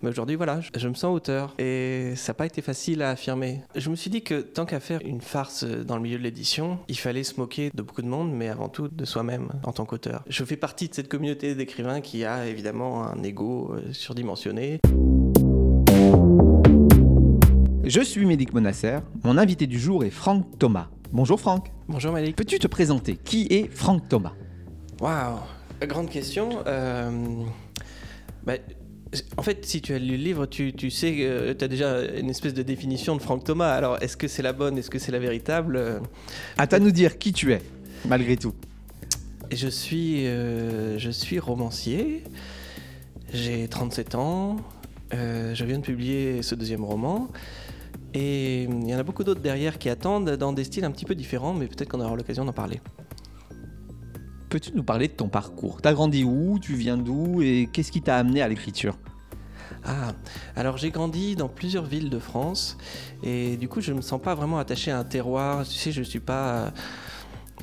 Mais aujourd'hui, voilà, je, je me sens auteur et ça n'a pas été facile à affirmer. Je me suis dit que tant qu'à faire une farce dans le milieu de l'édition, il fallait se moquer de beaucoup de monde, mais avant tout de soi-même en tant qu'auteur. Je fais partie de cette communauté d'écrivains qui a évidemment un ego euh, surdimensionné. Je suis Médic Monasser. Mon invité du jour est Franck Thomas. Bonjour Franck. Bonjour Malik. Peux-tu te présenter? Qui est Franck Thomas? Waouh, grande question. Euh, bah, en fait, si tu as lu le livre, tu, tu sais que tu as déjà une espèce de définition de Franck Thomas. Alors, est-ce que c'est la bonne Est-ce que c'est la véritable À toi de nous dire qui tu es, malgré tout. Je suis, euh, je suis romancier. J'ai 37 ans. Euh, je viens de publier ce deuxième roman. Et il y en a beaucoup d'autres derrière qui attendent dans des styles un petit peu différents, mais peut-être qu'on aura l'occasion d'en parler. Peux-tu nous parler de ton parcours? T'as grandi où? Tu viens d'où? Et qu'est-ce qui t'a amené à l'écriture? Ah, alors j'ai grandi dans plusieurs villes de France et du coup je ne me sens pas vraiment attaché à un terroir. Tu sais, je suis pas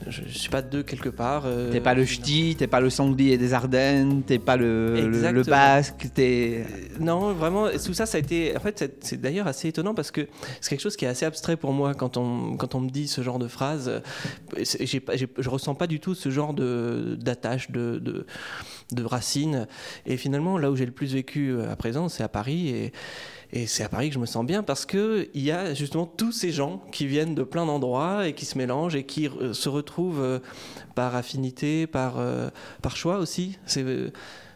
je, je suis pas de quelque part. euh, T'es pas le ch'ti, t'es pas le sanglier des Ardennes, t'es pas le, le- le Exactement. basque, t'es... Euh, Non, vraiment, tout ça, ça a été. En fait, c'est- d'ailleurs assez étonnant parce que c'est quelque chose qui est assez abstrait pour moi quand on, quand on me dit ce genre de phrase. C'est- j'ai pas- j'ai- je ressens pas du tout ce genre de- d'attache, de, de, de racines. Et finalement, là où j'ai le plus vécu euh, à présent, c'est à Paris. Et, et c'est à Paris que je me sens bien parce qu'il y a justement tous ces gens qui viennent de plein d'endroits et qui se mélangent et qui euh, se retrouvent euh, par affinité, par, euh, par choix aussi.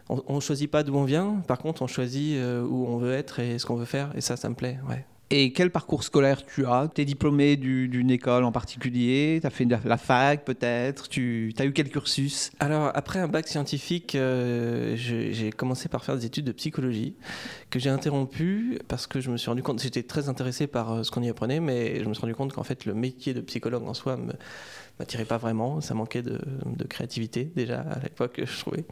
On ne choisit pas d'où on vient, par contre on choisit où on veut être et ce qu'on veut faire, et ça, ça me plaît. Et quel parcours scolaire tu as? T'es diplômé du- d'une école en particulier? T'as fait de la, la fac peut-être? Tu as eu quel cursus? Alors, après un bac scientifique, euh, j'ai commencé par faire des études de psychologie que j'ai interrompu parce que je me suis rendu compte, j'étais très intéressé par euh, ce qu'on y apprenait, mais je me suis rendu compte qu'en fait, le métier de psychologue en soi me m'attirait pas vraiment, ça manquait de, créativité déjà à l'époque, je trouvais.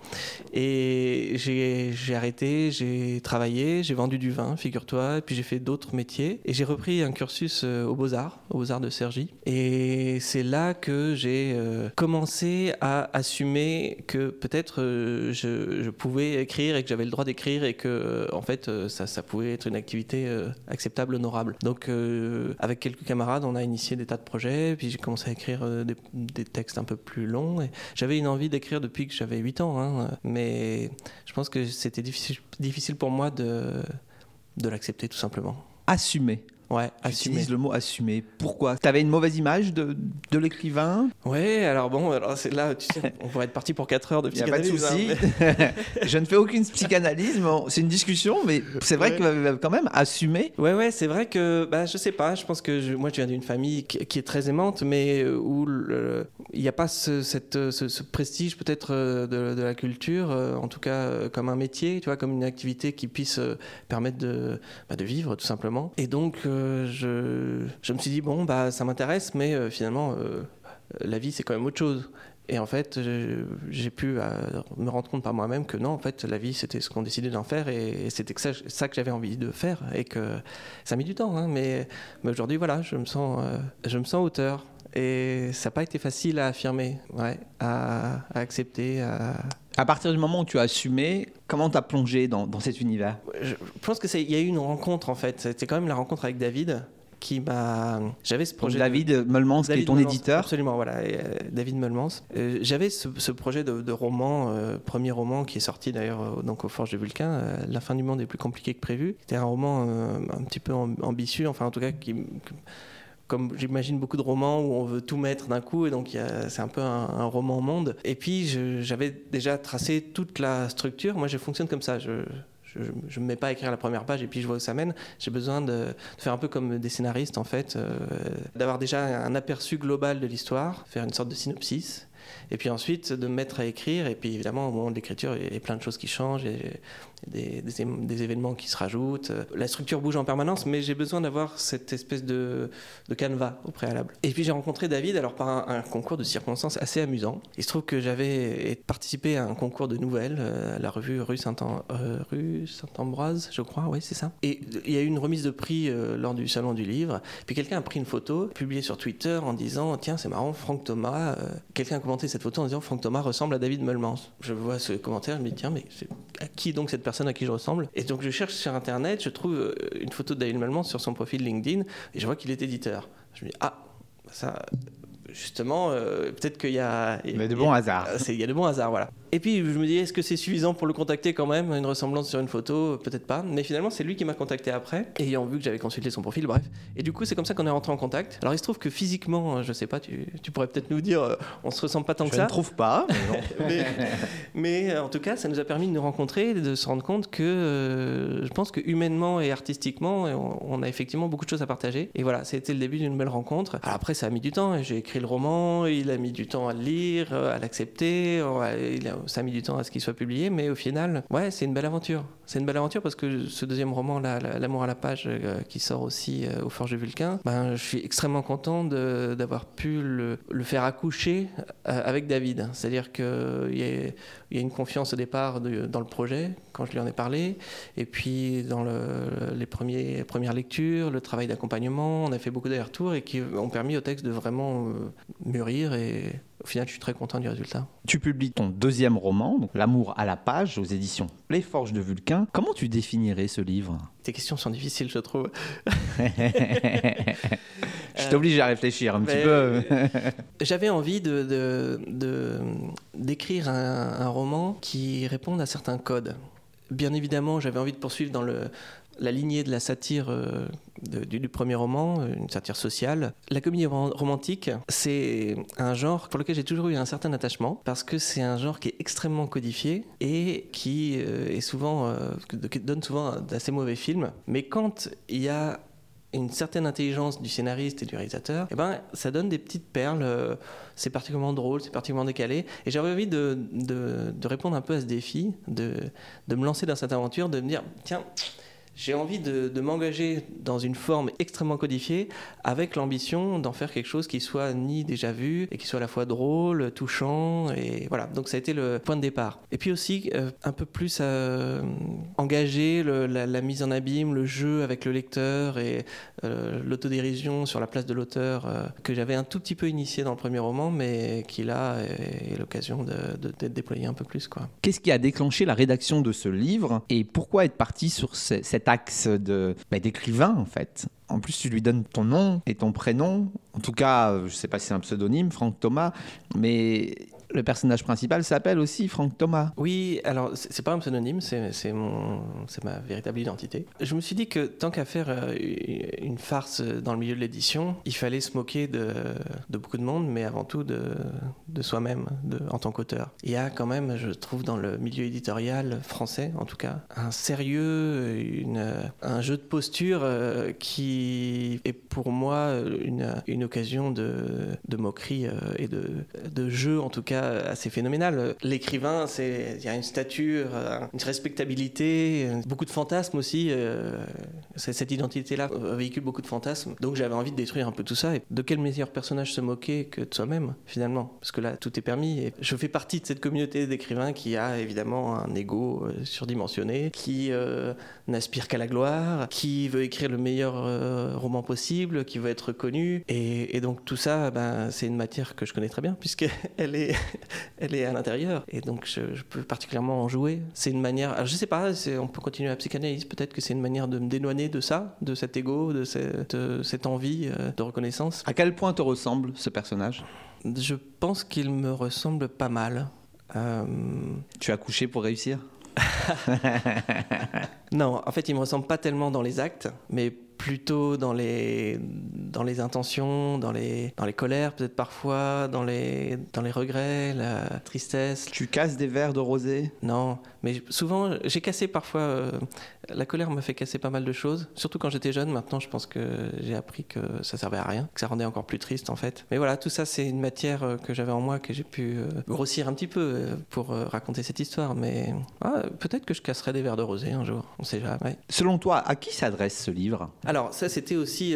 Et j'ai arrêté, j'ai travaillé, j'ai vendu du vin, figure-toi, et puis j'ai fait d'autres métiers. Et j'ai repris un cursus euh, aux Beaux-Arts, aux Beaux-Arts de Cergy. Et c'est là que j'ai euh, commencé à assumer que peut-être euh, je, pouvais écrire et que j'avais le droit d'écrire et que, en fait, ça, ça pouvait être une activité acceptable, honorable. Donc, avec quelques camarades, on a initié des tas de projets, puis j'ai commencé à écrire des, des textes un peu plus longs. J'avais une envie d'écrire depuis que j'avais 8 ans, hein, mais je pense que c'était difficile, pour moi de l'accepter, tout simplement. Assumer. Ouais, Tu assumer. utilises le mot assumer. Pourquoi? T'avais une mauvaise image de, de l'écrivain? Ouais, alors bon, alors c'est là, tu sais, on pourrait être parti pour 4 heures de Il n'y a pas de psychanalyse. souci. hein, Je ne fais aucune psychanalyse, c'est une discussion, mais c'est vrai Ouais. que euh, quand même, assumer. Ouais, ouais, c'est vrai que, bah, je sais pas, je pense que je- moi je viens d'une famille qui, qui est très aimante, mais euh, où il n'y a pas ce, cette, euh, ce, ce prestige peut-être de, de la culture, en tout cas comme un métier, tu vois, comme une activité qui puisse permettre de, bah, de vivre tout simplement. Et donc euh, je, je me suis dit, bon, bah, ça m'intéresse, mais euh, finalement, euh, la vie c'est quand même autre chose. Et en fait, j'ai pu euh, me rendre compte par moi-même que non, en fait, la vie, c'était ce qu'on décidait d'en faire et, c'était ça, que j'avais envie de faire et que ça a mis du temps. hein, mais mais aujourd'hui, voilà, je me sens, euh, je me sens auteur et ça n'a pas été facile à affirmer, à, à accepter. À... À partir du moment où tu as assumé, comment t'as plongé dans, dans cet univers? Je pense que c'est, il y a eu une rencontre en fait. C'était quand même la rencontre avec David qui m'a. J'avais ce projet. de- David Meulmans, qui est ton éditeur. Absolument, voilà, et, euh, David Meulmans. Euh, J'avais ce, ce projet de, de roman, euh, premier roman qui est sorti d'ailleurs donc aux Forges de Vulcain, euh, La fin du monde est plus compliquée que prévu. C'était un roman un petit peu am- ambitieux, enfin en tout cas qui. Comme j'imagine beaucoup de romans où on veut tout mettre d'un coup, et donc c'est un peu un, un roman monde. Et puis j'avais déjà tracé toute la structure. Moi, je fonctionne comme ça. Je, je me mets pas à écrire la première page et puis je vois où ça mène. J'ai besoin de, faire un peu comme des scénaristes en fait, euh, d'avoir déjà un aperçu global de l'histoire, faire une sorte de synopsis. Et puis ensuite de me mettre à écrire, et puis évidemment au moment de l'écriture, il y a plein de choses qui changent, des, événements qui se rajoutent. La structure bouge en permanence, mais j'ai besoin d'avoir cette espèce de, de canevas au préalable. Et puis j'ai rencontré David alors par un, concours de circonstances assez amusant. Il se trouve que j'avais participé à un concours de nouvelles, euh, à la revue rue euh, Saint-Ambroise, je crois, oui c'est ça. Et il y a eu une remise de prix euh, lors du salon du livre. Puis quelqu'un a pris une photo, publiée sur Twitter en disant tiens c'est marrant Franck Thomas. quelqu'un a commenté cette photo en disant Franck Thomas ressemble à David Meulmans. Je vois ce commentaire, je me dis tiens mais à qui donc cette personne à qui je ressemble. Et donc je cherche sur Internet, je trouve euh, une photo de David Malmans sur son profil LinkedIn et je vois qu'il est éditeur. Je me dis, ah, ça, justement, euh, peut-être qu'il y a. Il y a de bons hasards. Il y a de bons hasards, voilà. Et puis je me dis, est-ce que c'est suffisant pour le contacter quand même Une ressemblance sur une photo? Peut-être pas. Mais finalement, c'est lui qui m'a contacté après, ayant vu que j'avais consulté son profil, bref. Et du coup, c'est comme ça qu'on est rentré en contact. Alors il se trouve que physiquement, je sais pas, tu, tu pourrais peut-être nous dire, euh, on se ressemble pas tant je que ça. Je ne trouve pas. mais, mais, euh, en tout cas, ça nous a permis de nous rencontrer de se rendre compte que euh, je pense que humainement et artistiquement, on, on, a effectivement beaucoup de choses à partager. Et voilà, c'était le début d'une belle rencontre. Alors après, ça a mis du temps. J'ai écrit le roman, il a mis du temps à le lire, à l'accepter. Ça a mis du temps à ce qu'il soit publié, mais au final, ouais, c'est une belle aventure. C'est une belle aventure parce que ce deuxième roman, L'amour à la page, euh, qui sort aussi euh, au Forge Vulcain, ben, je suis extrêmement content d'avoir pu le, faire accoucher euh, avec David. C'est-à-dire qu'il y, a une confiance au départ dans le projet, quand je lui en ai parlé, et puis dans le, les premières lectures, le travail d'accompagnement, on a fait beaucoup d'allers-retours et qui ont permis au texte de vraiment mûrir et au final, je suis très content du résultat. Tu publies ton deuxième roman, L'amour à la page, aux éditions Les Forges de Vulcain. Comment tu définirais ce livre? Tes questions sont difficiles, je trouve. je t'oblige à réfléchir un petit peu. J'avais envie de, d'écrire un, un roman qui réponde à certains codes. Bien évidemment, j'avais envie de poursuivre dans le, la lignée de la satire euh, du, premier roman, une satire sociale. La comédie romantique, c'est un genre pour lequel j'ai toujours eu un certain attachement, parce que c'est un genre qui est extrêmement codifié et qui euh, est souvent, euh, donne souvent d'assez mauvais films. Mais quand il y a une certaine intelligence du scénariste et du réalisateur, eh ben, ça donne des petites perles. C'est particulièrement drôle, c'est particulièrement décalé. Et j'avais envie de, de, de, répondre un peu à ce défi, de, de me lancer dans cette aventure, de me dire, tiens, j'ai envie de, m'engager dans une forme extrêmement codifiée avec l'ambition d'en faire quelque chose qui soit ni déjà vu et qui soit à la fois drôle, touchant et voilà. Donc ça a été le point de départ. Et puis aussi euh, un peu plus euh, engager la, mise en abîme, le jeu avec le lecteur et euh, l'autodérision sur la place de l'auteur euh, que j'avais un tout petit peu initié dans le premier roman, mais qui là est, l'occasion d'être de, de, déployé un peu plus. Qu'est-ce qui a déclenché la rédaction de ce livre et pourquoi être parti sur ce, cette axe de bah, d'écrivain en fait. En plus, tu lui donnes ton nom et ton prénom. En tout cas, je ne sais pas si c'est un pseudonyme, Franck Thomas, mais le personnage principal s'appelle aussi Franck Thomas. Oui, alors c'est pas un pseudonyme, c'est ma véritable identité. Je me suis dit que tant qu'à faire euh, une farce dans le milieu de l'édition, il fallait se moquer de, beaucoup de monde, mais avant tout de, de soi-même en tant qu'auteur. Il y a quand même, je trouve, dans le milieu éditorial français, en tout cas, un sérieux, une, un jeu de posture euh, qui est pour moi une, une occasion de, de moquerie euh, et de, de jeu, en tout cas assez phénoménal. L'écrivain, c'est il y a une stature, une respectabilité, beaucoup de fantasmes aussi. Cette identité-là véhicule beaucoup de fantasmes. Donc j'avais envie de détruire un peu tout ça. Et de quel meilleur personnage se moquer que de soi-même, finalement? Parce que là, tout est permis. Je fais partie de cette communauté d'écrivains qui a évidemment un ego surdimensionné, qui euh, n'aspire qu'à la gloire, qui veut écrire le meilleur euh, roman possible, qui veut être connu. Et, et donc tout ça, ben, c'est une matière que je connais très bien, puisqu'elle est elle est à l'intérieur. Et donc, je, je, peux particulièrement en jouer. C'est une manière. Alors, je sais pas, on peut continuer la psychanalyse. Peut-être que c'est une manière de me dédouaner de ça, de cet ego, de cette, de cette envie euh, de reconnaissance. À quel point te ressemble ce personnage? Je pense qu'il me ressemble pas mal. Euh... Tu as couché pour réussir? Non, en fait, il me ressemble pas tellement dans les actes, mais plutôt dans les, dans les intentions, dans les, dans les colères peut-être parfois, dans les, dans les regrets, la tristesse. Tu casses des verres de rosé Non, mais souvent j'ai cassé parfois... Euh, la colère m'a fait casser pas mal de choses, surtout quand j'étais jeune. Maintenant, je pense que j'ai appris que ça servait à rien, que ça rendait encore plus triste en fait. Mais voilà, tout ça, c'est une matière euh, que j'avais en moi, que j'ai pu euh, grossir un petit peu euh, pour raconter cette histoire. Mais ah, peut-être que je casserai des verres de rosé un jour, on sait jamais. Selon toi, à qui s'adresse ce livre? Alors, ça, c'était aussi.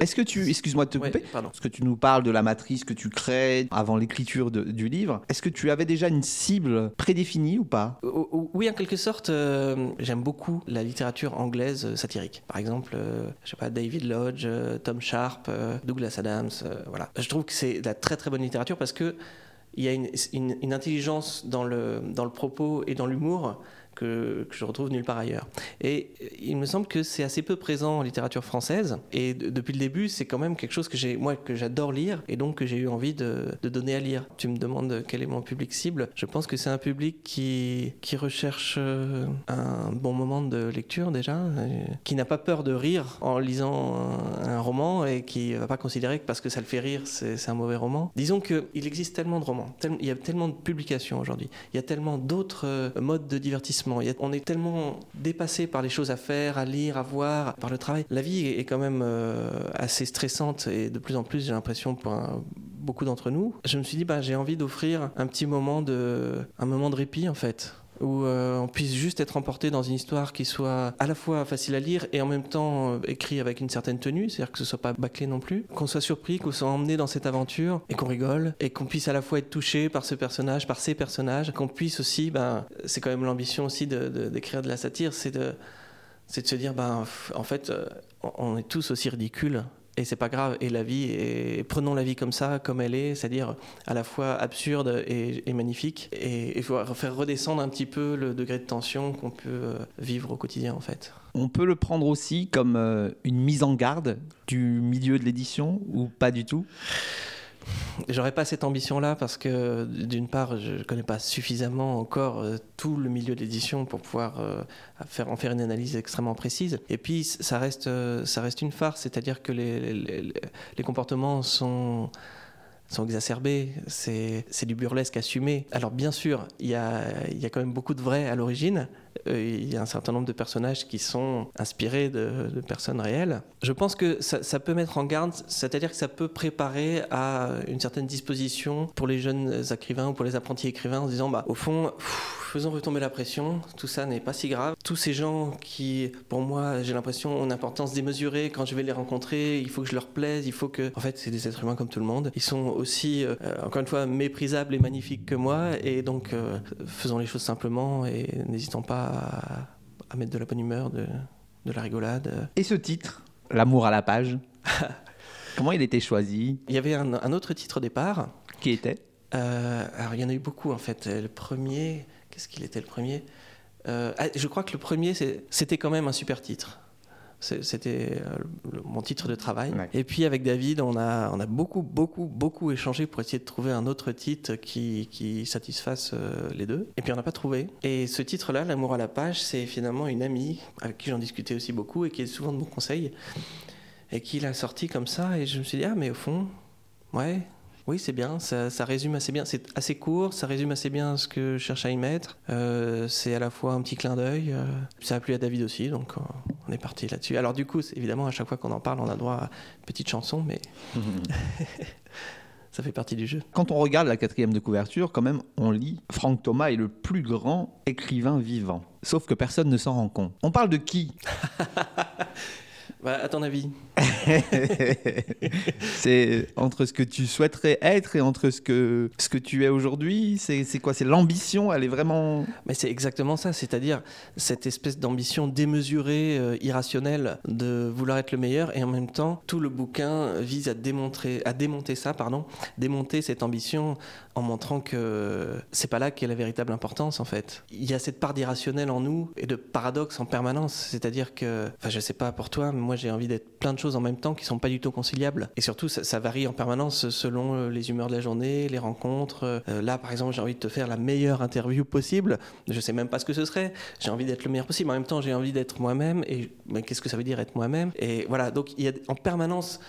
Est-ce que tu, excuse-moi de te couper, ouais, parce que tu nous parles de la matrice que tu crées avant l'écriture du livre. Est-ce que tu avais déjà une cible prédéfinie ou pas? Oui, en quelque sorte, euh, j'aime beaucoup la littérature anglaise satirique. Par exemple, euh, sais pas, David Lodge, euh, Tom Sharp, euh, Douglas Adams, voilà. Je trouve que c'est de la très très bonne littérature parce que il y a une, une, une intelligence dans le, dans le propos et dans l'humour que, je retrouve nulle part ailleurs. Et il me semble que c'est assez peu présent en littérature française. Et depuis le début, c'est quand même quelque chose que j'ai, moi, que j'adore lire et donc que j'ai eu envie de, donner à lire. Tu me demandes quel est mon public cible. Je pense que c'est un public qui, qui recherche euh, un bon moment de lecture déjà, qui n'a pas peur de rire en lisant un, roman et qui va pas considérer que parce que ça le fait rire, c'est un mauvais roman. Disons qu'il existe tellement de romans, il y a tellement de publications aujourd'hui, il y a tellement d'autres euh, modes de divertissement, on est tellement dépassé par les choses à faire, à lire, à voir, par le travail. La vie est quand même euh, assez stressante et de plus en plus, j'ai l'impression, pour beaucoup d'entre nous. Je me suis dit, bah, j'ai envie d'offrir un petit moment de, un moment de répit en fait où euh, on puisse juste être emporté dans une histoire qui soit à la fois facile à lire et en même temps euh, écrit avec une certaine tenue, c'est-à-dire que ce soit pas bâclé non plus, qu'on soit surpris, qu'on soit emmené dans cette aventure et qu'on rigole et qu'on puisse à la fois être touché par ce personnage, par ces personnages, qu'on puisse aussi, ben, c'est quand même l'ambition aussi d'écrire de, de, la satire, c'est de, de se dire, ben, en fait, euh, on est tous aussi ridicules et c'est pas grave. Et la vie, et prenons la vie comme ça, comme elle est, c'est-à-dire à la fois absurde et, magnifique. Et faut faire redescendre un petit peu le degré de tension qu'on peut euh, vivre au quotidien, en fait. On peut le prendre aussi comme euh, une mise en garde du milieu de l'édition ou pas du tout? J'aurais pas cette ambition-là parce que d'une part, je connais pas suffisamment encore euh, tout le milieu de l'édition pour pouvoir euh, faire, en faire une analyse extrêmement précise. Et puis, ça reste, euh, ça reste une farce, c'est-à-dire que les, les, comportements sont sont exacerbés, c'est du burlesque assumé. Alors bien sûr, il y a, y a, quand même beaucoup de vrai à l'origine, il y a un certain nombre de personnages qui sont inspirés de, personnes réelles. Je pense que ça, peut mettre en garde, c'est-à-dire que ça peut préparer à une certaine disposition pour les jeunes écrivains ou pour les apprentis écrivains en se disant, bah, au fond, faisons retomber la pression, tout ça n'est pas si grave. Tous ces gens qui, pour moi, j'ai l'impression, ont une importance démesurée, quand je vais les rencontrer, il faut que je leur plaise, il faut que... En fait, c'est des êtres humains comme tout le monde. Ils sont aussi, euh, encore une fois, méprisables et magnifiques que moi, et donc euh, faisons les choses simplement et n'hésitons pas à, mettre de la bonne humeur, de, la rigolade. Et ce titre, L'amour à la page Comment il était choisi? Il y avait un, autre titre au départ. Qui était? Euh, Alors, il y en a eu beaucoup en fait. Le premier, qu'est-ce qu'il était le premier? Euh, ah, Je crois que le premier, c'était quand même un super titre. C'était euh, mon titre de travail. Et puis avec David, on a, on a beaucoup, beaucoup, beaucoup échangé pour essayer de trouver un autre titre qui, qui satisfasse euh, les deux. Et puis on n'a pas trouvé. Et ce titre-là, L'amour à la page, c'est finalement une amie avec qui j'en discutais aussi beaucoup et qui est souvent de bons conseils. Et qui l'a sorti comme ça. Et je me suis dit, ah, mais au fond, ouais, oui, c'est bien, ça, résume assez bien, c'est assez court, ça résume assez bien ce que je cherche à y mettre. Euh, c'est à la fois un petit clin d'œil, euh, ça a plu à David aussi, donc euh, on est parti là-dessus. Alors du coup, évidemment, à chaque fois qu'on en parle, on a droit à une petite chanson, mais ça fait partie du jeu. Quand on regarde la quatrième de couverture, quand même, on lit Franck Thomas est le plus grand écrivain vivant. Sauf que personne ne s'en rend compte. On parle de qui? bah, À ton avis c'est entre ce que tu souhaiterais être et entre ce que, ce que tu es aujourd'hui. C'est quoi? C'est l'ambition? Elle est vraiment. Mais c'est exactement ça. C'est-à-dire cette espèce d'ambition démesurée, euh, irrationnelle de vouloir être le meilleur. Et en même temps, tout le bouquin vise à, démontrer, à démonter ça, pardon, démonter cette ambition en montrant que c'est pas là qu'est la véritable importance en fait. Il y a cette part d'irrationnel en nous et de paradoxe en permanence. C'est-à-dire que, enfin, je sais pas pour toi, mais moi j'ai envie d'être plein de choses en même temps qui sont pas du tout conciliables. Et surtout, ça, varie en permanence selon euh, les humeurs de la journée, les rencontres. Euh, là, par exemple, j'ai envie de te faire la meilleure interview possible. Je sais même pas ce que ce serait. J'ai envie d'être le meilleur possible. En même temps, j'ai envie d'être moi-même. Et qu'est-ce que ça veut dire être moi-même? Et voilà. Donc, il y a en permanence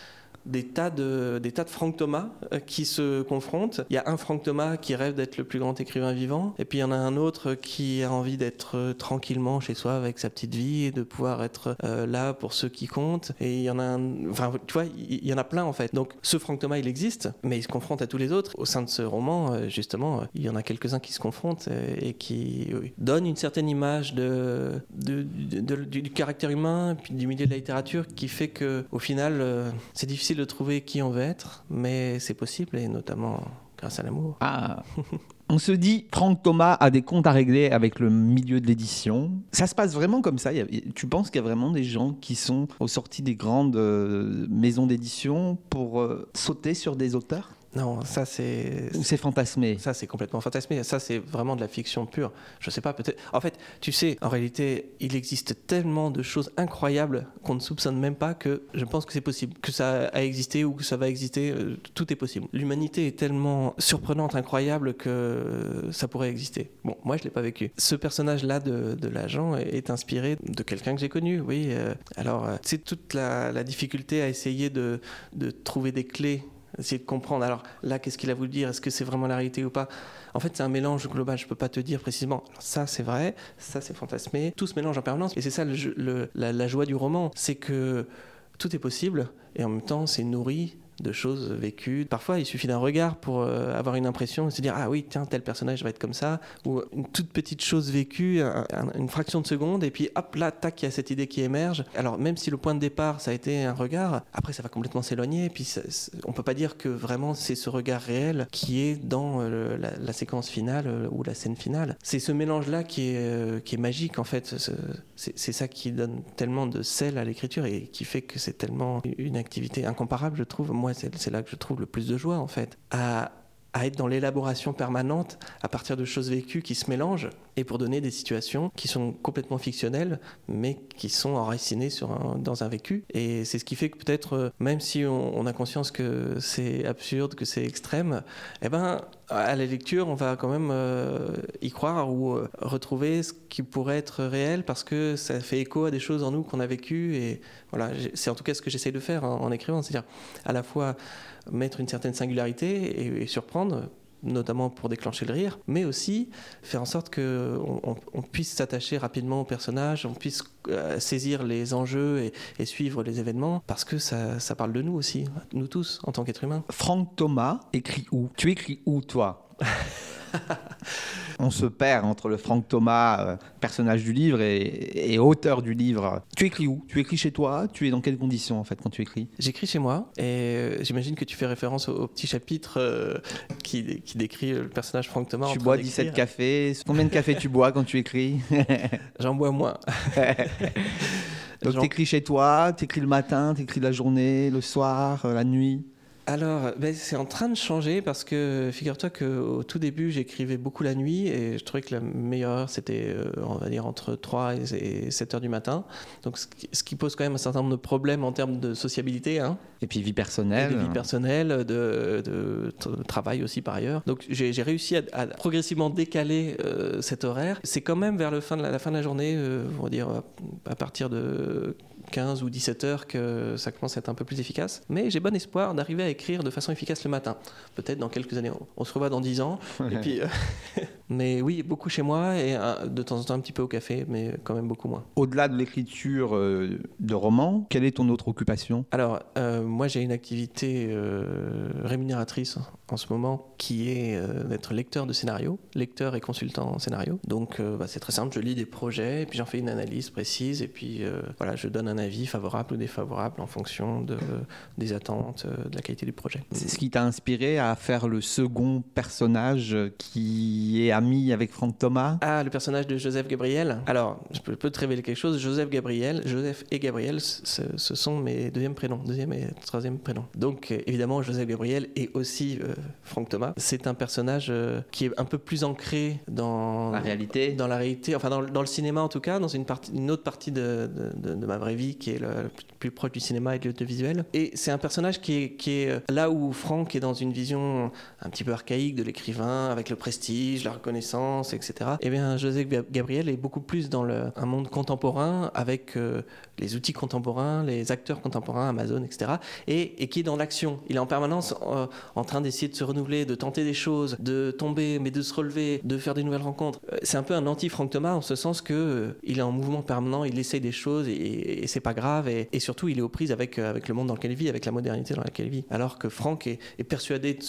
des tas de, des tas de Franck Thomas euh, qui se confrontent. Il y a un Franck Thomas qui rêve d'être le plus grand écrivain vivant, et puis il y en a un autre qui a envie d'être euh, tranquillement chez soi avec sa petite vie et de pouvoir être euh, là pour ceux qui comptent. Et il y en a enfin, tu vois, il y en a plein en fait. Donc ce Franck Thomas, il existe, mais il se confronte à tous les autres. Au sein de ce roman, justement, il y en a quelques-uns qui se confrontent et qui donnent une certaine image de, du, caractère humain, puis du milieu de la littérature, qui fait que au final, c'est difficile de trouver qui on veut être, mais c'est possible, et notamment grâce à l'amour. Ah On se dit, Franck Thomas a des comptes à régler avec le milieu de l'édition. Ça se passe vraiment comme ça Tu penses qu'il y a vraiment des gens qui sont aux sorties des grandes euh, maisons d'édition pour euh, sauter sur des auteurs? Non, ça c'est. Ou c'est fantasmé Ça c'est complètement fantasmé. Ça c'est vraiment de la fiction pure. Je sais pas, peut-être. En fait, tu sais, en réalité, il existe tellement de choses incroyables qu'on ne soupçonne même pas que je pense que c'est possible. Que ça a existé ou que ça va exister, euh, tout est possible. L'humanité est tellement surprenante, incroyable que ça pourrait exister. Bon, moi je l'ai pas vécu. Ce personnage-là de, de l'agent est inspiré de quelqu'un que j'ai connu, oui. euh, alors, c'est toute la, la difficulté à essayer de, de trouver des clés essayer de comprendre. Alors là, qu'est-ce qu'il a voulu dire? Est-ce que c'est vraiment la réalité ou pas? En fait, c'est un mélange global. Je peux pas te dire précisément. Ça, c'est vrai. Ça, c'est fantasmé. Tout se mélange en permanence. Et c'est ça le- la, la joie du roman, c'est que tout est possible et en même temps, c'est nourri de choses vécues. Parfois, il suffit d'un regard pour euh, avoir une impression et se dire ah oui tiens tel personnage va être comme ça ou une toute petite chose vécue, un- un- une fraction de seconde et puis hop là tac il y a cette idée qui émerge. Alors même si le point de départ ça a été un regard, après ça va complètement s'éloigner et puis ça- on peut pas dire que vraiment c'est ce regard réel qui est dans euh, la, séquence finale euh, ou la scène finale. C'est ce mélange là qui est qui est magique en fait. Ce- C'est ça qui donne tellement de sel à l'écriture et qui fait que c'est tellement une activité incomparable je trouve. C'est là que je trouve le plus de joie en fait. À, être dans l'élaboration permanente à partir de choses vécues qui se mélangent et pour donner des situations qui sont complètement fictionnelles mais qui sont enracinées dans un vécu. Et c'est ce qui fait que peut-être, euh, même si on, on a conscience que c'est absurde, que c'est extrême, eh ben, à la lecture, on va quand même euh, y croire ou euh, retrouver ce qui pourrait être réel parce que ça fait écho à des choses en nous qu'on a vécues. Et voilà, c'est en tout cas ce que j'essaye de faire en, en écrivant, c'est-à-dire à la fois mettre une certaine singularité et surprendre notamment pour déclencher le rire, mais aussi faire en sorte qu'on on, on puisse s'attacher rapidement au personnage, on puisse euh, saisir les enjeux et, et suivre les événements, parce que ça, ça parle de nous aussi, nous tous, en tant qu'êtres humains. Franck Thomas écrit où? Tu écris où, toi? On se perd entre le Franck Thomas, euh, personnage du livre, et, et auteur du livre. Tu écris où? Tu écris chez toi? Tu es dans quelles conditions, en fait, quand tu écris? J'écris chez moi, et euh, j'imagine que tu fais référence au, au petit chapitre euh, qui, qui décrit le personnage Franck Thomas. Tu bois d'écrire. 17 cafés. Combien de cafés tu bois quand tu écris? J'en bois moins. Donc tu écris chez toi, tu écris le matin, tu écris la journée, le soir, la nuit Alors, ben, c'est en train de changer parce que figure-toi qu'au tout début, j'écrivais beaucoup la nuit et je trouvais que la meilleure heure, c'était, euh, on va dire, entre 3 et 7 heures du matin. Donc, ce qui, pose quand même un certain nombre de problèmes en termes de sociabilité, hein, Et puis vie et personnelle. de vie personnelle, de, travail aussi par ailleurs. Donc, j'ai j'ai réussi à, à progressivement décaler euh, cet horaire. C'est quand même vers le fin de la, la fin de la journée, euh, on va dire, à partir de 15 ou 17 heures que ça commence à être un peu plus efficace. Mais j'ai bon espoir d'arriver à écrire de façon efficace le matin. Peut-être dans quelques années. On- On se revoit dans 10 ans. et puis, euh, mais oui, beaucoup chez moi et euh, de temps en temps un petit peu au café, mais quand même beaucoup moins. Au-delà de l'écriture euh, de romans, quelle est ton autre occupation? Alors, euh, moi j'ai une activité euh, rémunératrice en ce moment qui est euh, d'être lecteur de scénario, lecteur et consultant en scénario. Donc bah, c'est très simple, je lis des projets, et puis j'en fais une analyse précise, et puis voilà, je donne un avis favorable ou défavorable en fonction de, des attentes, de la qualité du projet. C'est ce qui t'a inspiré à faire le second personnage qui est ami avec Franck Thomas Ah, le personnage de Joseph Gabriel. Alors, je peux, peux te révéler quelque chose. Joseph Gabriel, Joseph et Gabriel, ce, ce sont mes deuxièmes prénoms, deuxième et troisième prénoms. Donc, euh, évidemment, Joseph Gabriel et aussi euh, Franck Thomas. C'est un personnage euh, qui est un peu plus ancré dans La réalité dans la réalité, enfin dans, le- dans le cinéma en tout cas, dans une, partie, une autre partie de, de- de- de ma vraie vie qui est le, le plus proche du cinéma et de l'audiovisuel. Et c'est un personnage qui est, qui est là où Franck est dans une vision un petit peu archaïque de l'écrivain, avec le prestige, la reconnaissance, etc. Et bien José Gab- Gabriel est beaucoup plus dans un monde contemporain avec euh, les outils contemporains, les acteurs contemporains, Amazon, etc. Et, et qui est dans l'action. Il est en permanence euh, en train d'essayer de se renouveler, de tenter des choses, de tomber, mais de se relever, de faire des nouvelles rencontres. Euh, C'est un peu un anti-Franck Thomas en ce sens que euh, il est en mouvement permanent, il essaye des choses et, et c'est pas grave. Et, et surtout, il est aux prises avec, le monde dans lequel il vit, avec la modernité dans laquelle il vit. Alors que Franck est, persuadé de,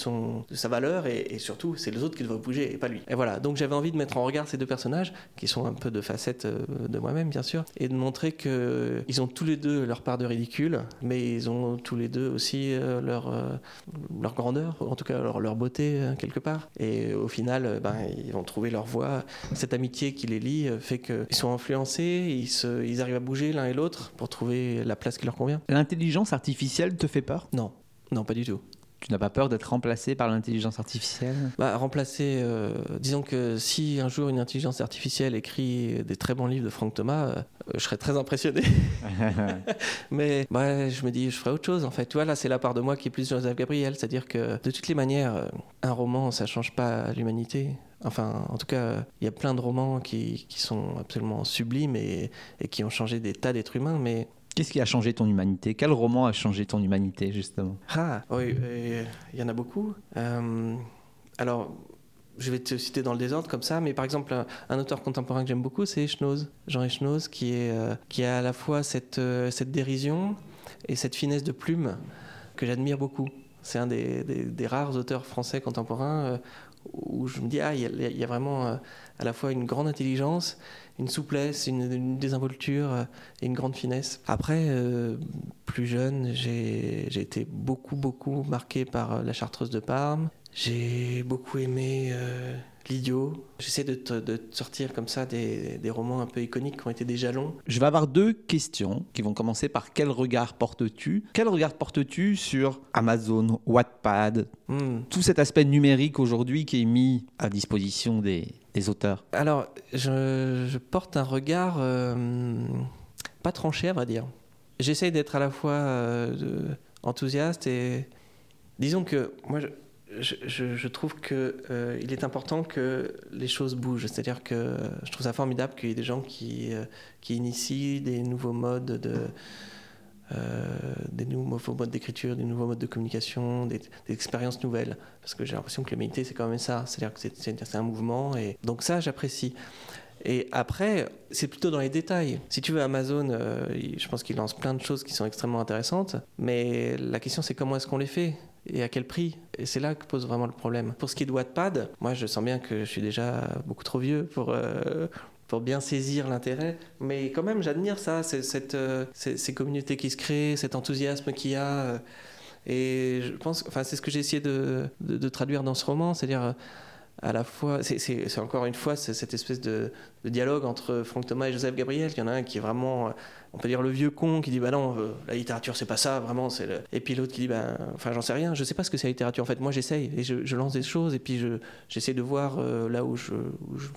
de sa valeur et, et surtout, c'est les autres qui doivent bouger et pas lui. Et voilà, donc j'avais envie de mettre en regard ces deux personnages qui sont un peu de facettes euh, de moi-même, bien sûr, et de montrer que ils ont tous les deux leur part de ridicule, mais ils ont tous les deux aussi euh, leur, euh, leur grandeur, en tout cas leur, leur beauté quelque part. Et au final, ben, ils vont trouver leur voie. Cette amitié qui les lie fait qu'ils sont influencés, ils, se, ils arrivent à bouger l'un et l'autre pour trouver la place qui leur convient. L'intelligence artificielle te fait peur? Non, non, pas du tout. Tu n'as pas peur d'être remplacé par l'intelligence artificielle? Bah, Remplacé, euh, disons que si un jour une intelligence artificielle écrit des très bons livres de Franck Thomas, euh, je serais très impressionné. Mais bah, je me dis, je ferais autre chose en fait. Tu vois, là, c'est la part de moi qui est plus Joseph Gabriel, c'est-à-dire que de toutes les manières, un roman, ça change pas l'humanité. Enfin, en tout cas, il y a plein de romans qui, qui sont absolument sublimes et, et, qui ont changé des tas d'êtres humains, mais Qu'est-ce qui a changé ton humanité? Quel roman a changé ton humanité, justement? Ah, oui, il y en a beaucoup. Euh, alors, je vais te citer dans le désordre comme ça, mais par exemple, un, auteur contemporain que j'aime beaucoup, c'est Jean Echnoz, qui, euh, qui a à la fois cette, euh, cette dérision et cette finesse de plume que j'admire beaucoup. C'est un des, des, rares auteurs français contemporains où je me dis, ah, il y, a vraiment à la fois une grande intelligence une souplesse, une, désinvolture euh, et une grande finesse. Après, euh, plus jeune, j'ai été beaucoup, beaucoup marqué par euh, La Chartreuse de Parme. J'ai beaucoup aimé L'Idiot. J'essaie de, de, sortir comme ça des, des, romans un peu iconiques qui ont été des jalons. Je vais avoir deux questions qui vont commencer par quel regard portes-tu? Quel regard portes-tu sur Amazon, Wattpad, hmm. tout cet aspect numérique aujourd'hui qui est mis à disposition des, auteurs Alors, je, porte un regard euh, pas tranché, à vrai dire. J'essaye d'être à la fois euh, enthousiaste et. Disons que moi, je, trouve qu'il euh, est important que les choses bougent. C'est-à-dire que je trouve ça formidable qu'il y ait des gens qui, qui initient des nouveaux modes de des nouveaux modes d'écriture, des nouveaux modes de communication, des, expériences nouvelles. Parce que j'ai l'impression que l'humanité, c'est quand même ça. C'est-à-dire que c'est un mouvement. Et donc ça, j'apprécie. Et après, c'est plutôt dans les détails. Si tu veux, Amazon, euh, je pense qu'il lance plein de choses qui sont extrêmement intéressantes, mais la question c'est comment est-ce qu'on les fait et à quel prix? Et c'est là que pose vraiment le problème. Pour ce qui est de Wattpad, moi je sens bien que je suis déjà beaucoup trop vieux pour, euh, pour bien saisir l'intérêt. Mais quand même, j'admire ça, cette, euh, ces, communautés qui se créent, cet enthousiasme qu'il y a. Euh, et je pense, enfin, c'est ce que j'ai essayé de, de, traduire dans ce roman, c'est-à-dire euh, à la fois, c'est encore une fois cette espèce de, dialogue entre Franck Thomas et Joseph Gabriel. Il y en a un qui est vraiment on peut dire le vieux con qui dit bah non euh, la littérature c'est pas ça vraiment c'est le... et puis l'autre qui dit bah enfin j'en sais rien je sais pas ce que c'est la littérature. En fait moi j'essaye et je, lance des choses et puis je j'essaie de voir euh, là où je,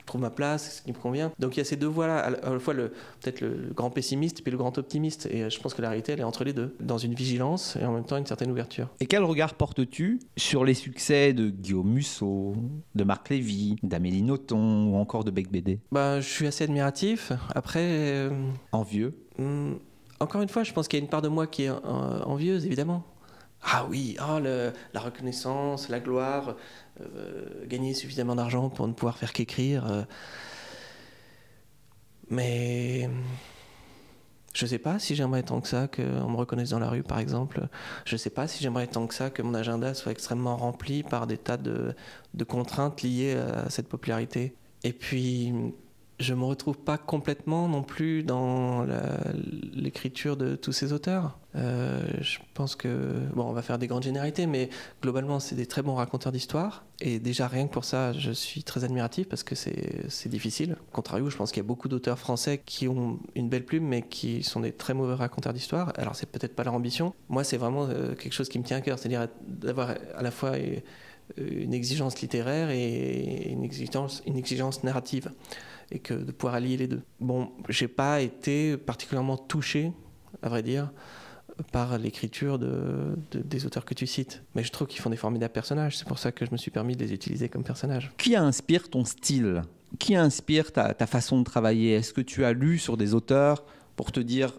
trouve ma place ce qui me convient. Donc il y a ces deux voies là à la fois le peut-être le, grand pessimiste puis le grand optimiste. Et euh, je pense que la réalité elle est entre les deux dans une vigilance et en même temps une certaine ouverture. Et quel regard portes-tu sur les succès de Guillaume Musso de Marc Lévy d'Amélie Nothomb ou encore de Bec BD bah je suis assez admiratif. Après envieux Hmm, encore une fois, je pense qu'il y a une part de moi qui est envieuse, évidemment. Ah oui, oh, la reconnaissance, la gloire, euh, gagner suffisamment d'argent pour ne pouvoir faire qu'écrire. Euh. mais je ne sais pas si j'aimerais tant que ça qu'on me reconnaisse dans la rue, par exemple. Je ne sais pas si j'aimerais tant que ça que mon agenda soit extrêmement rempli par des tas de, de contraintes liées à cette popularité. Et puis, je me retrouve pas complètement non plus dans l'écriture de tous ces auteurs. Euh, je pense que, bon, on va faire des grandes généralités, mais globalement, c'est des très bons raconteurs d'histoire. Et déjà, rien que pour ça, je suis très admiratif parce que c'est difficile. Contrario, je pense qu'il y a beaucoup d'auteurs français qui ont une belle plume, mais qui sont des très mauvais raconteurs d'histoire. Alors, c'est peut-être pas leur ambition. Moi, c'est vraiment euh, quelque chose qui me tient à cœur, c'est-à-dire d'avoir à la fois une exigence littéraire et une exigence narrative et que de pouvoir allier les deux. Bon, j'ai pas été particulièrement touché, à vrai dire, par l'écriture de, des auteurs que tu cites. Mais je trouve qu'ils font des formidables personnages. C'est pour ça que je me suis permis de les utiliser comme personnages. Qui inspire ton style? Qui inspire ta, ta façon de travailler? Est-ce que tu as lu sur des auteurs pour te dire,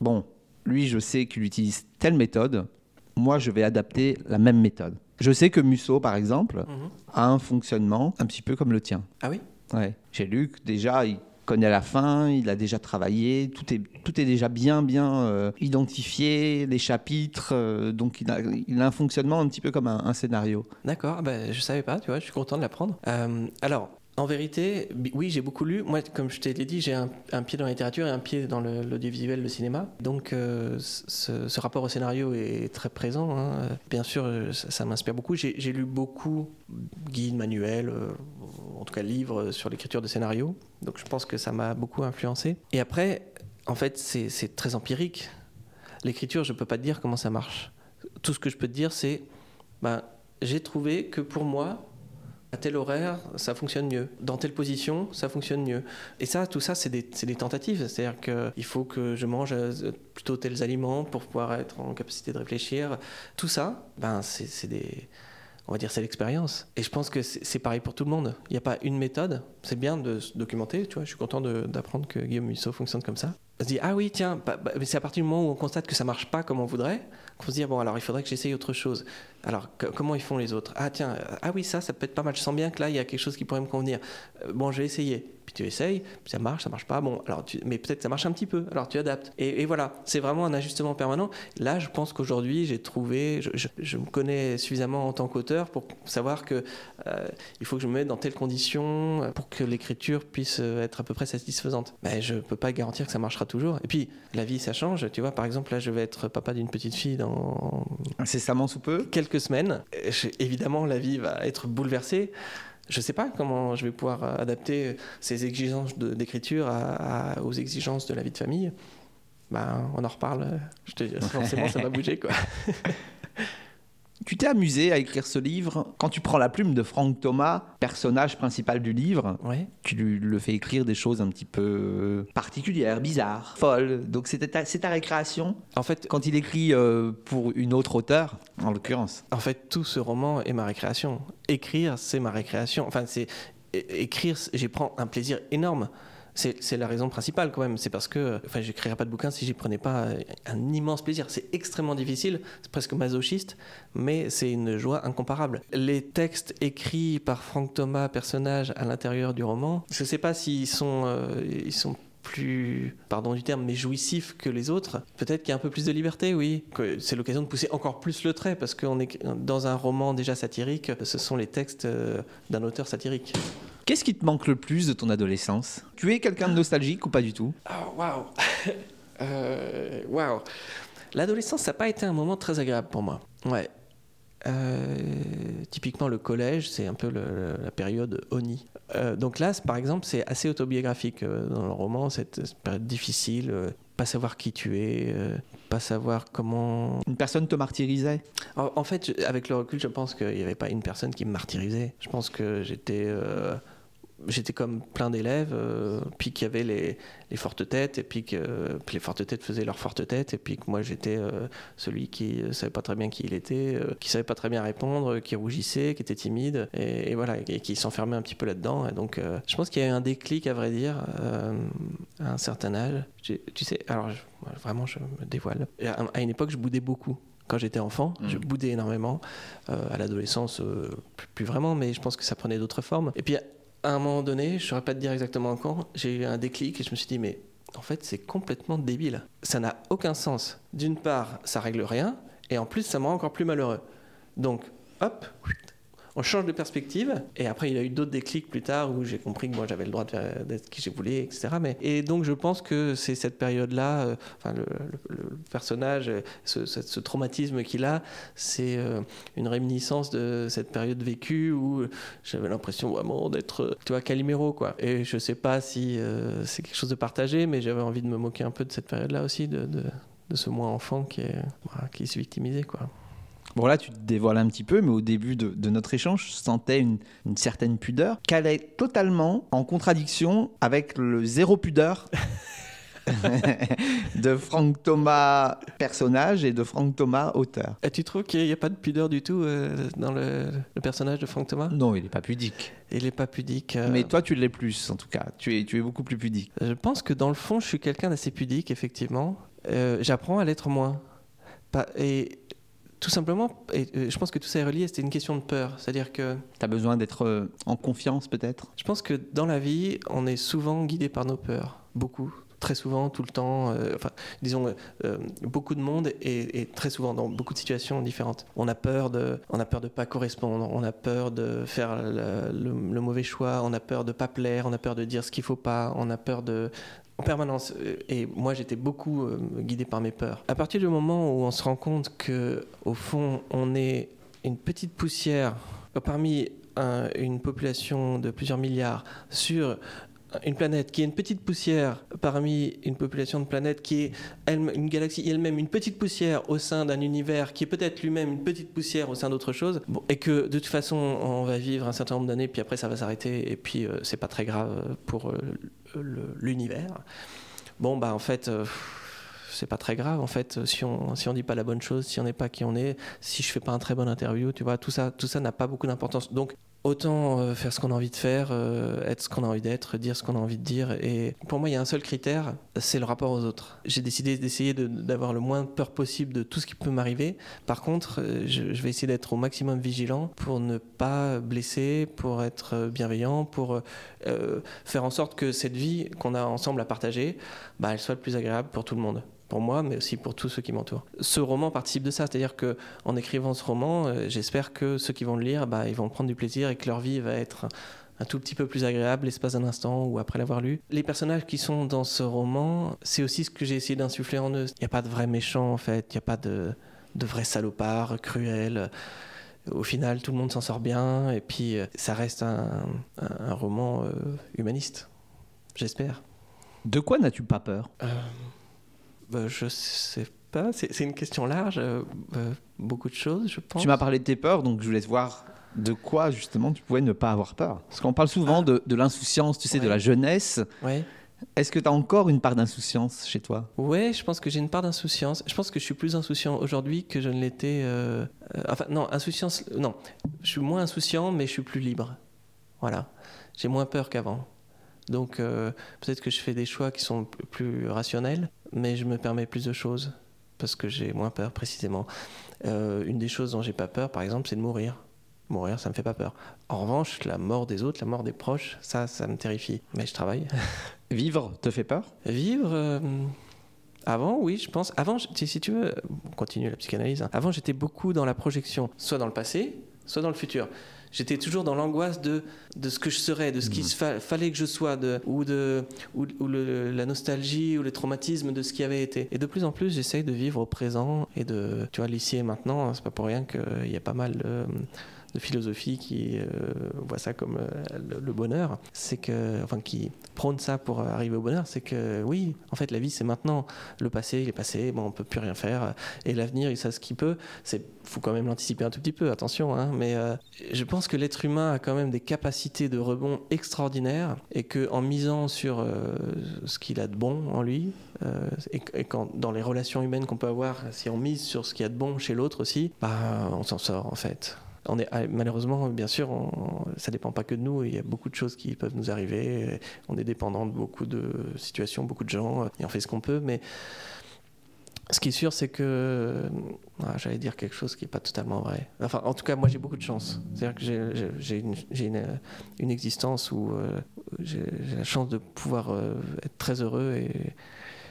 bon, lui, je sais qu'il utilise telle méthode, moi, je vais adapter la même méthode Je sais que Musso, par exemple, mhm. a un fonctionnement un petit peu comme le tien. Ah oui? Ouais. J'ai lu que déjà, il connaît la fin, il a déjà travaillé, tout est, tout est déjà bien, bien euh, identifié, les chapitres, euh, donc il a, il a, un fonctionnement un petit peu comme un, scénario. D'accord, ah ben, je savais pas, tu vois, je suis content de l'apprendre. Euh, alors, en vérité, oui, j'ai beaucoup lu. Moi, comme je t'ai dit, j'ai un, pied dans la littérature et un pied dans l'audiovisuel, le, cinéma. Donc, euh, ce, rapport au scénario est très présent. Hein. Bien sûr, euh, ça, m'inspire beaucoup. J'ai lu beaucoup guides, manuels, euh, en tout cas livres sur l'écriture de scénario. Donc, je pense que ça m'a beaucoup influencé. Et après, en fait, c'est très empirique. L'écriture, je ne peux pas te dire comment ça marche. Tout ce que je peux te dire, c'est ben, j'ai trouvé que pour moi, à tel horaire, ça fonctionne mieux. Dans telle position, ça fonctionne mieux. Et ça, tout ça, c'est des, tentatives. C'est-à-dire qu'il faut que je mange euh, plutôt tels aliments pour pouvoir être en capacité de réfléchir. Tout ça, ben, c'est des on va dire c'est l'expérience. Et je pense que c'est pareil pour tout le monde. Il n'y a pas une méthode. C'est bien de se documenter, tu vois. Je suis content d'apprendre que Guillaume Musso fonctionne comme ça. On se dit, ah oui, tiens, bah, bah, c'est à partir du moment où on constate que ça marche pas comme on voudrait, qu'on se dit, bon, alors il faudrait que j'essaye autre chose. Alors, comment ils font les autres? Ah tiens, ah oui, ça, ça peut être pas mal. Je sens bien que là, il y a quelque chose qui pourrait me convenir. Euh, bon, je vais essayer tu essayes, ça marche, ça marche pas, bon, alors tu, mais peut-être ça marche un petit peu, alors tu adaptes. Et, voilà, c'est vraiment un ajustement permanent. Là, je pense qu'aujourd'hui, j'ai trouvé, je, me connais suffisamment en tant qu'auteur pour savoir que euh, il faut que je me mette dans telles conditions euh, pour que l'écriture puisse euh, être à peu près satisfaisante. Mais je peux pas garantir que ça marchera toujours. Et puis, la vie, ça change. Tu vois, par exemple, là, je vais être papa d'une petite fille dans. Incessamment sous peu Quelques semaines. évidemment, la vie va être bouleversée je ne sais pas comment je vais pouvoir adapter ces exigences d'écriture aux exigences de la vie de famille. Ben, on en reparle. Je te, forcément, ça va bouger. Quoi. Tu t'es amusé à écrire ce livre quand tu prends la plume de Franck Thomas, personnage principal du livre. Tu le fais écrire des choses un petit peu particulières, bizarres, folles. Donc c'est ta, récréation. En fait, quand il écrit euh, pour une autre auteure, en l'occurrence. En fait, tout ce roman est ma récréation. Écrire, c'est ma récréation. Enfin, c'est écrire, j'y prends un plaisir énorme. C'est la raison principale quand même. C'est parce que, enfin, j'écrirais pas de bouquin si j'y prenais pas un immense plaisir. C'est extrêmement difficile, c'est presque masochiste, mais c'est une joie incomparable. Les textes écrits par Franck Thomas, personnage à l'intérieur du roman, je sais pas s'ils sont, euh, sont plus, pardon du terme, mais jouissif que les autres. Peut-être qu'il y a un peu plus de liberté, oui. C'est l'occasion de pousser encore plus le trait, parce qu'on est dans un roman déjà satirique, ce sont les textes euh, d'un auteur satirique. Qu'est-ce qui te manque le plus de ton adolescence? Tu es quelqu'un de nostalgique ou pas du tout? Oh, waouh euh, Waouh L'adolescence, ça n'a pas été un moment très agréable pour moi. Ouais. Euh, typiquement, le collège, c'est un peu la période ONI. Euh, donc là, par exemple, c'est assez autobiographique dans le roman, cette période difficile, pas savoir qui tu es, pas savoir comment. Une personne te martyrisait? En, fait, avec le recul, je pense qu'il n'y avait pas une personne qui me martyrisait. Je pense que j'étais j'étais comme plein d'élèves, euh, puis qu'il y avait les, les, fortes têtes, et puis que les fortes têtes faisaient leurs fortes têtes, et puis que moi j'étais euh, celui qui savait pas très bien qui il était, euh, qui savait pas très bien répondre, qui rougissait, qui était timide, et, voilà, et qui s'enfermait un petit peu là-dedans. Et donc, je pense qu'il y a eu un déclic, à vrai dire, à un certain âge. Tu sais, alors vraiment, je me dévoile. À, une époque, je boudais beaucoup quand j'étais enfant, je mmh. boudais énormément. à l'adolescence, plus, plus, vraiment, mais je pense que ça prenait d'autres formes. Et puis à un moment donné, je ne saurais pas te dire exactement quand, j'ai eu un déclic et je me suis dit, mais en fait, c'est complètement débile. Ça n'a aucun sens. D'une part, ça règle rien, et en plus, ça me rend encore plus malheureux. Donc, hop, on change de perspective. Et après, il y a eu d'autres déclics plus tard où j'ai compris que moi, j'avais le droit d'être qui je voulais, etc. Mais, et donc, je pense que c'est cette période-là, euh, enfin, le, personnage, ce, traumatisme qu'il a, c'est euh, une réminiscence de cette période vécue où j'avais l'impression vraiment d'être, tu vois, Calimero, quoi. Et je sais pas si euh, c'est quelque chose de partagé, mais j'avais envie de me moquer un peu de cette période-là aussi, de, ce moi enfant qui est, qui est victimisé, quoi. Bon là, tu te dévoiles un petit peu, mais au début de, notre échange, je sentais une, certaine pudeur qu'elle est totalement en contradiction avec le zéro pudeur de Franck Thomas personnage et de Franck Thomas auteur. Et tu trouves qu'il n'y a pas de pudeur du tout euh, dans le, personnage de Franck Thomas? Non, il n'est pas pudique. Il n'est pas pudique. Euh. Mais toi, tu l'es plus, en tout cas. Tu es, tu es beaucoup plus pudique. Je pense que dans le fond, je suis quelqu'un d'assez pudique, effectivement. Euh, j'apprends à l'être moins. Et tout simplement, et euh, je pense que tout ça est relié, c'était une question de peur. C'est-à-dire que. Tu as besoin d'être euh, en confiance, peut-être? Je pense que dans la vie, on est souvent guidé par nos peurs. Beaucoup. Très souvent, tout le temps. Euh, enfin, disons, beaucoup de monde et, très souvent dans beaucoup de situations différentes. On a peur de, on a peur de pas correspondre. On a peur de faire le, mauvais choix. On a peur de pas plaire. On a peur de dire ce qu'il faut pas. On a peur de, en permanence. Euh, et moi, j'étais beaucoup euh, guidé par mes peurs. À partir du moment où on se rend compte que, au fond, on est une petite poussière parmi une population de plusieurs milliards sur une planète qui est une petite poussière parmi une population de planètes qui est elle, une galaxie elle-même une petite poussière au sein d'un univers qui est peut-être lui-même une petite poussière au sein d'autre chose et que de toute façon on va vivre un certain nombre d'années puis après ça va s'arrêter et puis euh, c'est pas très grave pour euh, l'univers. Bon bah en fait euh, c'est pas très grave en fait si on si on dit pas la bonne chose si on n'est pas qui on est si je fais pas un très bon interview tu vois tout ça tout ça n'a pas beaucoup d'importance. Donc autant euh, faire ce qu'on a envie de faire, euh, être ce qu'on a envie d'être, dire ce qu'on a envie de dire. Et pour moi, il y a un seul critère, c'est le rapport aux autres. J'ai décidé d'essayer d'avoir le moins peur possible de tout ce qui peut m'arriver. Par contre, euh, je, vais essayer d'être au maximum vigilant pour ne pas blesser, pour être bienveillant, pour faire en sorte que cette vie qu'on a ensemble à partager, bah, elle soit le plus agréable pour tout le monde pour moi, mais aussi pour tous ceux qui m'entourent. Ce roman participe de ça, c'est-à-dire que en écrivant ce roman, euh, j'espère que ceux qui vont le lire, bah, ils vont prendre du plaisir et que leur vie va être un tout petit peu plus agréable l'espace d'un instant ou après l'avoir lu. Les personnages qui sont dans ce roman, c'est aussi ce que j'ai essayé d'insuffler en eux. Il n'y a pas de vrais méchants en fait, il n'y a pas de, de vrais salopards cruels. Au final, tout le monde s'en sort bien et puis euh, ça reste un, un, roman euh, humaniste, j'espère. De quoi n'as-tu pas peur? Bah, je sais pas, c'est une question large. Euh, euh, beaucoup de choses, je pense. Tu m'as parlé de tes peurs, donc je voulais voir de quoi justement tu pouvais ne pas avoir peur. Parce qu'on parle souvent ah. de, l'insouciance, tu sais, de la jeunesse. Ouais. Est-ce que tu as encore une part d'insouciance chez toi? Oui, je pense que j'ai une part d'insouciance. Je pense que je suis plus insouciant aujourd'hui que je ne l'étais. Euh, enfin, non, insouciance. Non, je suis moins insouciant, mais je suis plus libre. Voilà. J'ai moins peur qu'avant. Donc, peut-être que je fais des choix qui sont plus rationnels mais je me permets plus de choses parce que j'ai moins peur précisément. Euh, une des choses dont j'ai pas peur, par exemple, c'est de mourir. Mourir, ça me fait pas peur. En revanche, la mort des autres, la mort des proches, ça, ça me terrifie. Mais je travaille. Vivre te fait peur? Vivre. Euh, avant, oui, je pense. Avant, si tu veux, on continue la psychanalyse. Hein. Avant, j'étais beaucoup dans la projection, soit dans le passé, soit dans le futur j'étais toujours dans l'angoisse de, de ce que je serais, de ce qu'il mm. fallait que je sois, de, ou, de, ou, la nostalgie ou le traumatisme de ce qui avait été. Et de plus en plus, j'essaye de vivre au présent et de, tu vois, l'ici et maintenant, hein, c'est pas pour rien qu'il y a pas mal de de philosophie qui euh, voit ça comme euh, le, bonheur, c'est que, enfin, qui prône ça pour arriver au bonheur, c'est que oui, en fait, la vie c'est maintenant. Le passé, il est passé, bon, on peut plus rien faire, et l'avenir, il sait ce qu'il peut. C'est, faut quand même l'anticiper un tout petit peu, attention, hein, mais euh, je pense que l'être humain a quand même des capacités de rebond extraordinaires, et que en misant sur ce qu'il a de bon en lui, et, et, quand dans les relations humaines qu'on peut avoir, si on mise sur ce qu'il y a de bon chez l'autre aussi, bah, on s'en sort en fait. On ah, malheureusement, bien sûr, ça dépend pas que de nous. Il y a beaucoup de choses qui peuvent nous arriver. On est dépendant de beaucoup de situations, beaucoup de gens, et on fait ce qu'on peut. Mais ce qui est sûr, c'est que ah, j'allais dire quelque chose qui n'est pas totalement vrai. Enfin, en tout cas, moi, j'ai beaucoup de chance. C'est-à-dire que j'ai une, une, existence où euh, j'ai la chance de pouvoir euh, être très heureux et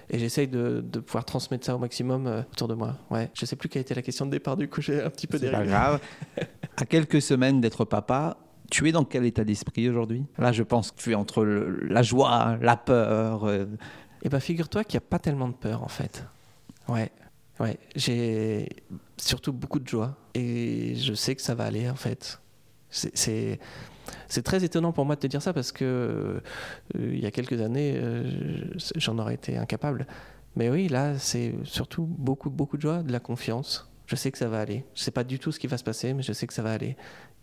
et j'essaye de, de, pouvoir transmettre ça au maximum euh, autour de moi. Ouais. Je sais plus quelle était la question de départ, du coup j'ai un petit peu dérivé. C'est pas grave. à quelques semaines d'être papa, tu es dans quel état d'esprit aujourd'hui? Là, je pense que tu es entre la joie, la peur. Euh... Eh ben, figure-toi qu'il n'y a pas tellement de peur en fait. Ouais, ouais. J'ai surtout beaucoup de joie et je sais que ça va aller en fait. C'est c'est très étonnant pour moi de te dire ça parce que euh, il y a quelques années, euh, j'en aurais été incapable. Mais oui, là, c'est surtout beaucoup, beaucoup de joie, de la confiance. Je sais que ça va aller. Je sais pas du tout ce qui va se passer, mais je sais que ça va aller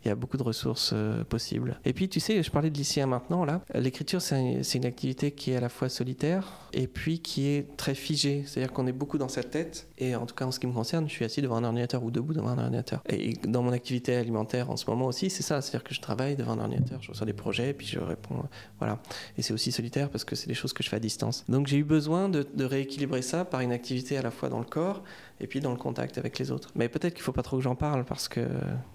il y a beaucoup de ressources euh, possibles. Et puis, tu sais, je parlais de lycéen maintenant, là. L'écriture, c'est une activité qui est à la fois solitaire et puis qui est très figée. C'est-à-dire qu'on est beaucoup dans sa tête. Et en tout cas, en ce qui me concerne, je suis assis devant un ordinateur ou debout devant un ordinateur. Et dans mon activité alimentaire en ce moment aussi, c'est ça. C'est-à-dire que je travaille devant un ordinateur, je reçois des projets, puis je réponds. Voilà. Et c'est aussi solitaire parce que c'est des choses que je fais à distance. Donc, j'ai eu besoin de rééquilibrer ça par une activité à la fois dans le corps et puis dans le contact avec les autres. Mais peut-être qu'il ne faut pas trop que j'en parle parce qu'il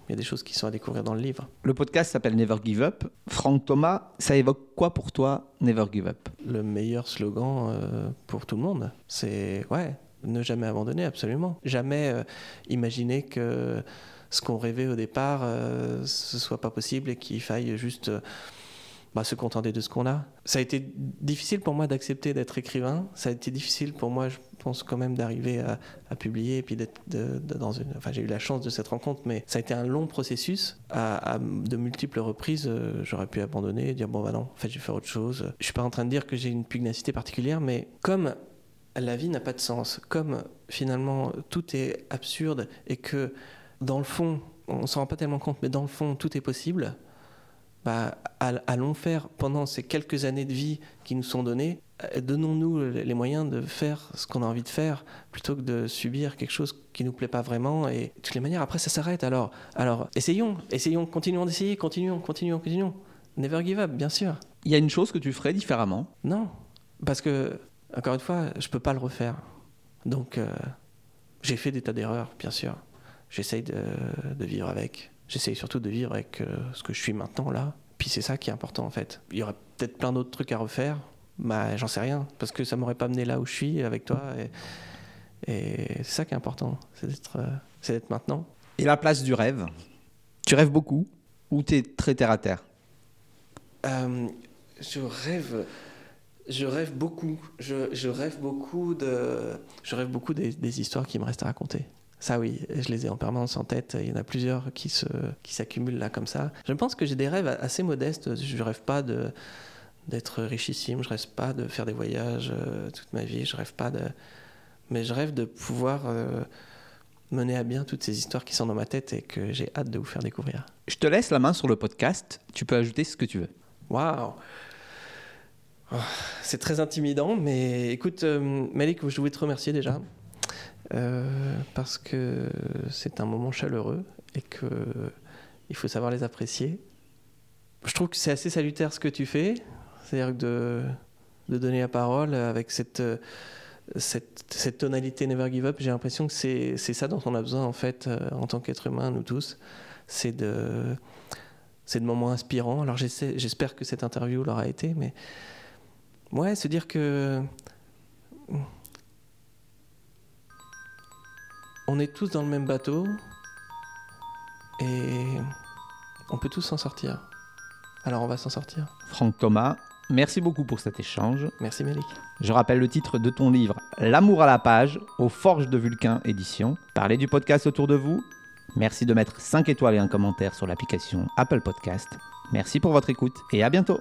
y a des choses qui sont à découvrir dans le livre. Le podcast s'appelle Never Give Up. Franck Thomas, ça évoque quoi pour toi, Never Give Up? Le meilleur slogan euh, pour tout le monde. C'est, ouais, ne jamais abandonner, absolument. Jamais euh, imaginer que ce qu'on rêvait au départ, euh, ce soit pas possible et qu'il faille juste bah, se contenter de ce qu'on a. Ça a été difficile pour moi d'accepter d'être écrivain. Ça a été difficile pour moi, je pense quand même, d'arriver à, publier et puis d'être dans une. Enfin, j'ai eu la chance de cette rencontre, mais ça a été un long processus. À, de multiples reprises, euh, j'aurais pu abandonner et dire bon bah non, en fait, je vais faire autre chose. Je suis pas en train de dire que j'ai une pugnacité particulière, mais comme la vie n'a pas de sens, comme finalement tout est absurde et que dans le fond, on s'en rend pas tellement compte, mais dans le fond, tout est possible bah, allons faire pendant ces quelques années de vie qui nous sont données, euh, donnons-nous les moyens de faire ce qu'on a envie de faire plutôt que de subir quelque chose qui nous plaît pas vraiment. Et de toutes les manières après ça s'arrête. Alors alors essayons essayons continuons d'essayer continuons continuons continuons. Never give up bien sûr. Il y a une chose que tu ferais différemment? Non parce que encore une fois je peux pas le refaire. Donc euh, j'ai fait des tas d'erreurs bien sûr. J'essaye de, de vivre avec J'essaye surtout de vivre avec euh, ce que je suis maintenant là. Puis c'est ça qui est important en fait. Il y aurait peut-être plein d'autres trucs à refaire, bah j'en sais rien, parce que ça m'aurait pas mené là où je suis avec toi. Et, et c'est ça qui est important, c'est d'être, euh, c'est d'être maintenant. Et la place du rêve? Tu rêves beaucoup ou tu es très terre à terre? Euh, Je rêve. Je rêve beaucoup. Je, je, rêve beaucoup de. Je rêve beaucoup des, des histoires qui me restent à raconter. Ça oui, je les ai en permanence en tête. Il y en a plusieurs qui se qui s'accumulent là comme ça. Je pense que j'ai des rêves assez modestes. Je ne rêve pas de d'être richissime. Je rêve pas de faire des voyages euh, toute ma vie. Je rêve pas de, mais je rêve de pouvoir euh, mener à bien toutes ces histoires qui sont dans ma tête et que j'ai hâte de vous faire découvrir. Je te laisse la main sur le podcast. Tu peux ajouter ce que tu veux. Waouh. Oh, c'est très intimidant, mais écoute, euh, Malik, je voulais te remercier déjà. Euh, parce que c'est un moment chaleureux et que il faut savoir les apprécier. Je trouve que c'est assez salutaire ce que tu fais, c'est-à-dire de, donner la parole avec cette tonalité Never Give Up. J'ai l'impression que c'est ça dont on a besoin en fait euh, en tant qu'être humain, nous tous. C'est de, de moments inspirants. Alors j'espère que cette interview l'aura été, mais ouais, se dire que on est tous dans le même bateau et on peut tous s'en sortir. Alors on va s'en sortir. Franck Thomas, merci beaucoup pour cet échange. Merci Mélic. Je rappelle le titre de ton livre L'amour à la page aux Forges de Vulcain édition. Parlez du podcast autour de vous. Merci de mettre 5 étoiles et un commentaire sur l'application Apple Podcast. Merci pour votre écoute et à bientôt.